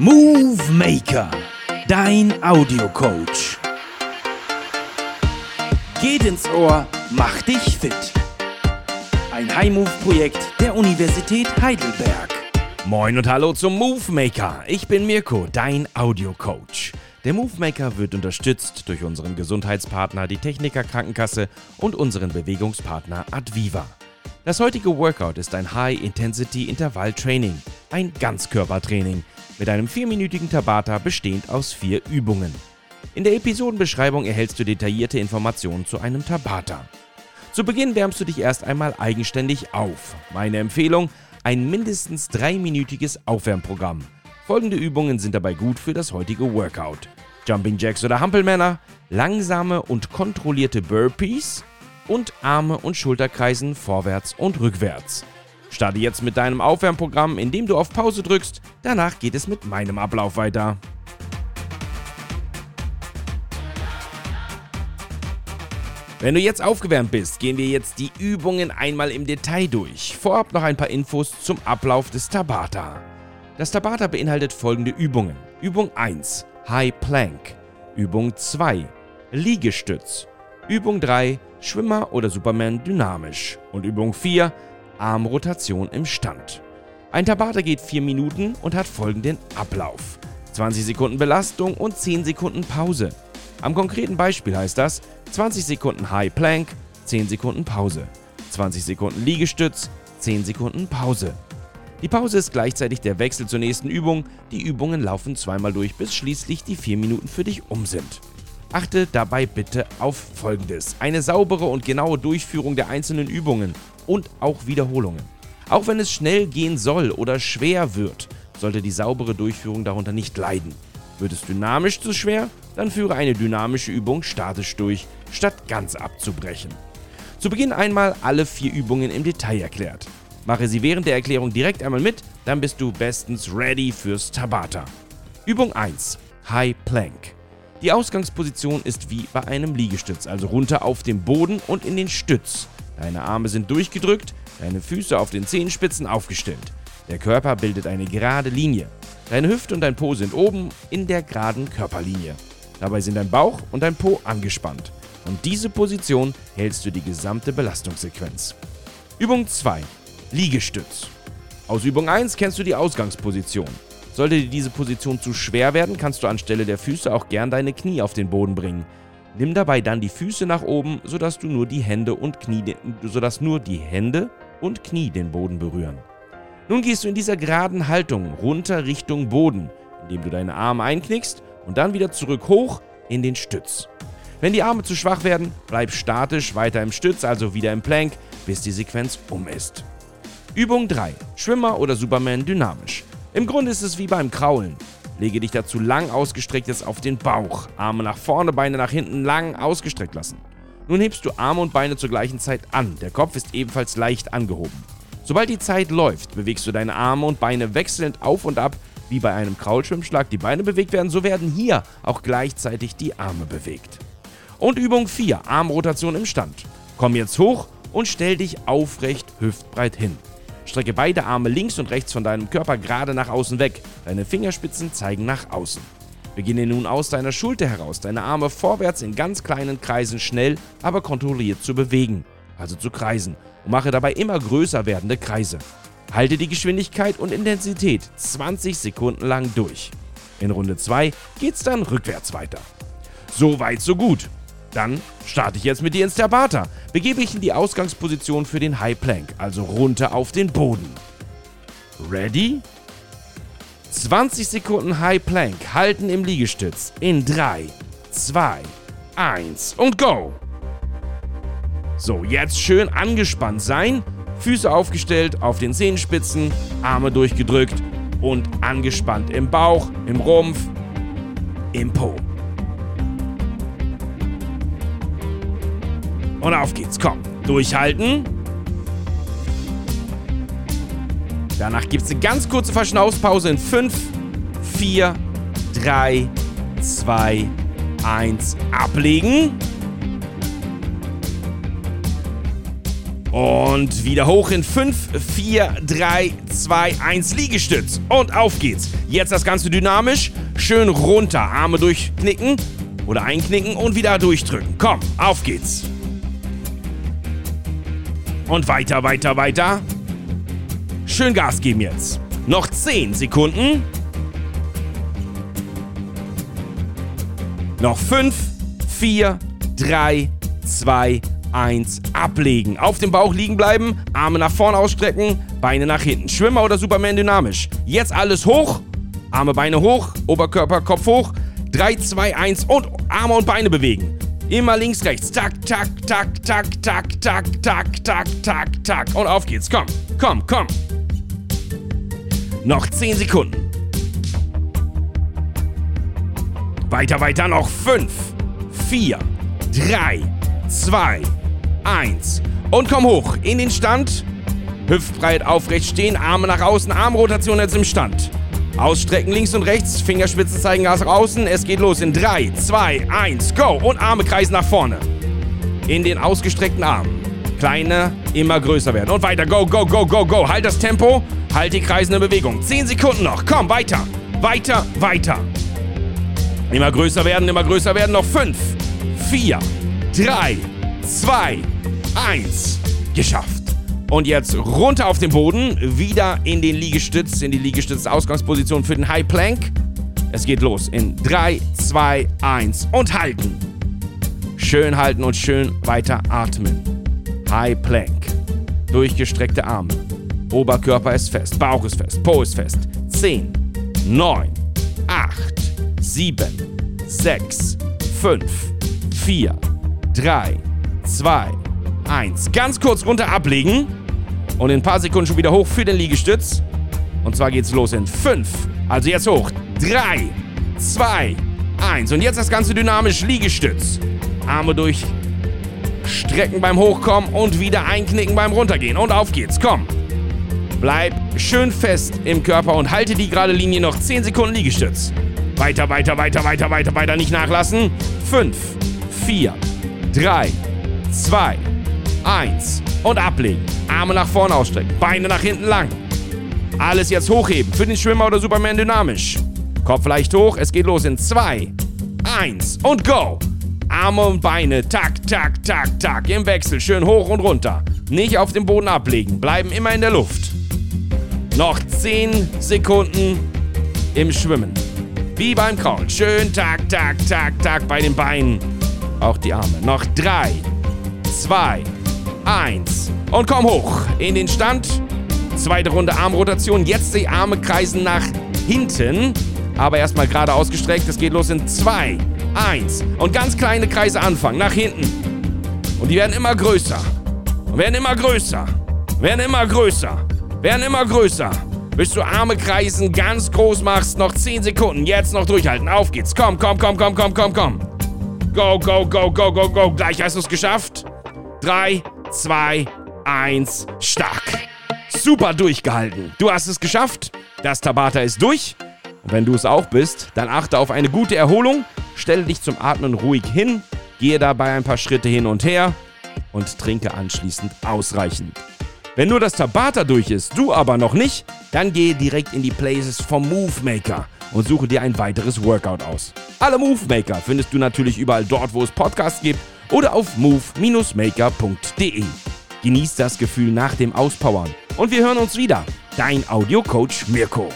Movie Maker, dein Audiocoach. Geht ins Ohr, mach dich fit. Ein High-Move-Projekt der Universität Heidelberg. Moin und hallo zum Movie Maker. Ich bin Mirko, dein Audiocoach. Der Movie Maker wird unterstützt durch unseren Gesundheitspartner, die Techniker Krankenkasse und unseren Bewegungspartner Adviva. Das heutige Workout ist ein High-Intensity-Intervall-Training, ein Ganzkörpertraining mit einem vierminütigen Tabata bestehend aus vier Übungen. In der Episodenbeschreibung erhältst du detaillierte Informationen zu einem Tabata. Zu Beginn wärmst du dich erst einmal eigenständig auf. Meine Empfehlung, ein mindestens dreiminütiges Aufwärmprogramm. Folgende Übungen sind dabei gut für das heutige Workout. Jumping Jacks oder Hampelmänner, langsame und kontrollierte Burpees und Arme und Schulterkreisen vorwärts und rückwärts. Starte jetzt mit deinem Aufwärmprogramm, indem du auf Pause drückst. Danach geht es mit meinem Ablauf weiter. Wenn du jetzt aufgewärmt bist, gehen wir jetzt die Übungen einmal im Detail durch. Vorab noch ein paar Infos zum Ablauf des Tabata. Das Tabata beinhaltet folgende Übungen. Übung 1 High Plank. Übung 2 Liegestütz. Übung 3 Schwimmer oder Superman dynamisch. Und Übung 4 Armrotation im Stand. Ein Tabata geht 4 Minuten und hat folgenden Ablauf. 20 Sekunden Belastung und 10 Sekunden Pause. Am konkreten Beispiel heißt das 20 Sekunden High Plank, 10 Sekunden Pause. 20 Sekunden Liegestütz, 10 Sekunden Pause. Die Pause ist gleichzeitig der Wechsel zur nächsten Übung. Die Übungen laufen zweimal durch, bis schließlich die 4 Minuten für dich um sind. Achte dabei bitte auf Folgendes. Eine saubere und genaue Durchführung der einzelnen Übungen und auch Wiederholungen. Auch wenn es schnell gehen soll oder schwer wird, sollte die saubere Durchführung darunter nicht leiden. Wird es dynamisch zu schwer, dann führe eine dynamische Übung statisch durch, statt ganz abzubrechen. Zu Beginn einmal alle vier Übungen im Detail erklärt. Mache sie während der Erklärung direkt einmal mit, dann bist du bestens ready fürs Tabata. Übung 1. High Plank. Die Ausgangsposition ist wie bei einem Liegestütz, also runter auf den Boden und in den Stütz. Deine Arme sind durchgedrückt, deine Füße auf den Zehenspitzen aufgestellt. Der Körper bildet eine gerade Linie. Deine Hüfte und dein Po sind oben in der geraden Körperlinie. Dabei sind dein Bauch und dein Po angespannt. Und diese Position hältst du die gesamte Belastungssequenz. Übung 2. Liegestütz. Aus Übung 1 kennst du die Ausgangsposition. Sollte dir diese Position zu schwer werden, kannst du anstelle der Füße auch gern deine Knie auf den Boden bringen. Nimm dabei dann die Füße nach oben, sodass du nur die Hände und Knie, sodass nur die Hände und Knie den Boden berühren. Nun gehst du in dieser geraden Haltung runter Richtung Boden, indem du deine Arme einknickst und dann wieder zurück hoch in den Stütz. Wenn die Arme zu schwach werden, bleib statisch weiter im Stütz, also wieder im Plank, bis die Sequenz um ist. Übung 3. Schwimmer oder Superman dynamisch. Im Grunde ist es wie beim Kraulen. Lege dich dazu lang ausgestrecktes auf den Bauch, Arme nach vorne, Beine nach hinten lang ausgestreckt lassen. Nun hebst du Arme und Beine zur gleichen Zeit an, der Kopf ist ebenfalls leicht angehoben. Sobald die Zeit läuft, bewegst du deine Arme und Beine wechselnd auf und ab, wie bei einem Kraulschwimmschlag die Beine bewegt werden, so werden hier auch gleichzeitig die Arme bewegt. Und Übung 4, Armrotation im Stand. Komm jetzt hoch und stell dich aufrecht hüftbreit hin. Strecke beide Arme links und rechts von deinem Körper gerade nach außen weg. Deine Fingerspitzen zeigen nach außen. Beginne nun aus deiner Schulter heraus, deine Arme vorwärts in ganz kleinen Kreisen schnell, aber kontrolliert zu bewegen, also zu kreisen, und mache dabei immer größer werdende Kreise. Halte die Geschwindigkeit und Intensität 20 Sekunden lang durch. In Runde 2 geht's dann rückwärts weiter. So weit, so gut. Dann starte ich jetzt mit dir ins Tabata. Begebe ich in die Ausgangsposition für den High Plank, also runter auf den Boden. Ready? 20 Sekunden High Plank halten im Liegestütz in 3, 2, 1 und go! So, jetzt schön angespannt sein. Füße aufgestellt auf den Zehenspitzen, Arme durchgedrückt und angespannt im Bauch, im Rumpf, im Po. Und auf geht's, komm. Durchhalten. Danach gibt es eine ganz kurze Verschnaufspause in 5, 4, 3, 2, 1. Ablegen. Und wieder hoch in 5, 4, 3, 2, 1 Liegestütz. Und auf geht's. Jetzt das Ganze dynamisch. Schön runter. Arme durchknicken oder einknicken und wieder durchdrücken. Komm, auf geht's. Und weiter, weiter, weiter. Schön Gas geben jetzt. Noch 10 Sekunden. Noch 5, 4, 3, 2, 1. Ablegen. Auf dem Bauch liegen bleiben, Arme nach vorne ausstrecken, Beine nach hinten. Schwimmer oder Superman dynamisch. Jetzt alles hoch. Arme, Beine hoch, Oberkörper, Kopf hoch. 3, 2, 1 und Arme und Beine bewegen. Immer links, rechts. Tak, tak, tak, tak, tak, tak, tak, tak, tak, tak. Und auf geht's. Komm, komm, komm. Noch 10 Sekunden. Weiter, weiter. Noch 5, 4, 3, 2, 1. Und komm hoch in den Stand. Hüftbreit aufrecht stehen, Arme nach außen, Armrotation jetzt im Stand. Ausstrecken links und rechts, Fingerspitzen zeigen nach außen. Es geht los in 3, 2, 1, go! Und Arme kreisen nach vorne. In den ausgestreckten Armen. Kleine, immer größer werden. Und weiter, go, go, go, go, go. Halt das Tempo, halt die kreisende Bewegung. 10 Sekunden noch, komm, weiter, weiter, weiter. Immer größer werden, immer größer werden. Noch 5, 4, 3, 2, 1. Geschafft. Und jetzt runter auf den Boden, wieder in den Liegestütz, in die Liegestütz-Ausgangsposition für den High Plank. Es geht los in 3, 2, 1 und halten. Schön halten und schön weiter atmen. High Plank. Durchgestreckte Arme. Oberkörper ist fest, Bauch ist fest, Po ist fest. 10, 9, 8, 7, 6, 5, 4, 3, 2, 1. Ganz kurz runter ablegen. Und in ein paar Sekunden schon wieder hoch für den Liegestütz. Und zwar geht's los in 5. Also jetzt hoch. 3, 2, 1. Und jetzt das Ganze dynamisch Liegestütz. Arme durch. Strecken beim Hochkommen und wieder einknicken beim Runtergehen. Und auf geht's. Komm. Bleib schön fest im Körper und halte die gerade Linie noch 10 Sekunden Liegestütz. Weiter, weiter, weiter, weiter, weiter, weiter. Nicht nachlassen. 5, 4, 3, 2, 1. Und ablegen. Arme nach vorne ausstrecken. Beine nach hinten lang. Alles jetzt hochheben. Für den Schwimmer oder Superman dynamisch. Kopf leicht hoch. Es geht los in 2, 1 und go. Arme und Beine. Tak, tak, tak, tak. Im Wechsel. Schön hoch und runter. Nicht auf dem Boden ablegen. Bleiben immer in der Luft. Noch 10 Sekunden im Schwimmen. Wie beim Kraulen. Schön tak, tak, tak, tak bei den Beinen. Auch die Arme. Noch 3, 2, 1. Und komm hoch in den Stand. Zweite Runde Armrotation. Jetzt die Arme kreisen nach hinten. Aber erstmal gerade ausgestreckt. Es geht los in 2, 1. Und ganz kleine Kreise anfangen. Nach hinten. Und die werden immer größer. Und werden immer größer. Werden immer größer. Werden immer größer. Bis du Arme kreisen ganz groß machst. Noch 10 Sekunden. Jetzt noch durchhalten. Auf geht's. Komm, komm, komm, komm, komm, komm, komm. Go, go, go, go, go, go. Gleich hast du es geschafft. 3, 2, 1, stark. Super durchgehalten. Du hast es geschafft. Das Tabata ist durch. Und wenn du es auch bist, dann achte auf eine gute Erholung. Stelle dich zum Atmen ruhig hin. Gehe dabei ein paar Schritte hin und her und trinke anschließend ausreichend. Wenn nur das Tabata durch ist, du aber noch nicht, dann gehe direkt in die Places vom Move Maker und suche dir ein weiteres Workout aus. Alle Move Maker findest du natürlich überall dort, wo es Podcasts gibt oder auf move-maker.de. Genieß das Gefühl nach dem Auspowern und wir hören uns wieder. Dein Audiocoach Mirko.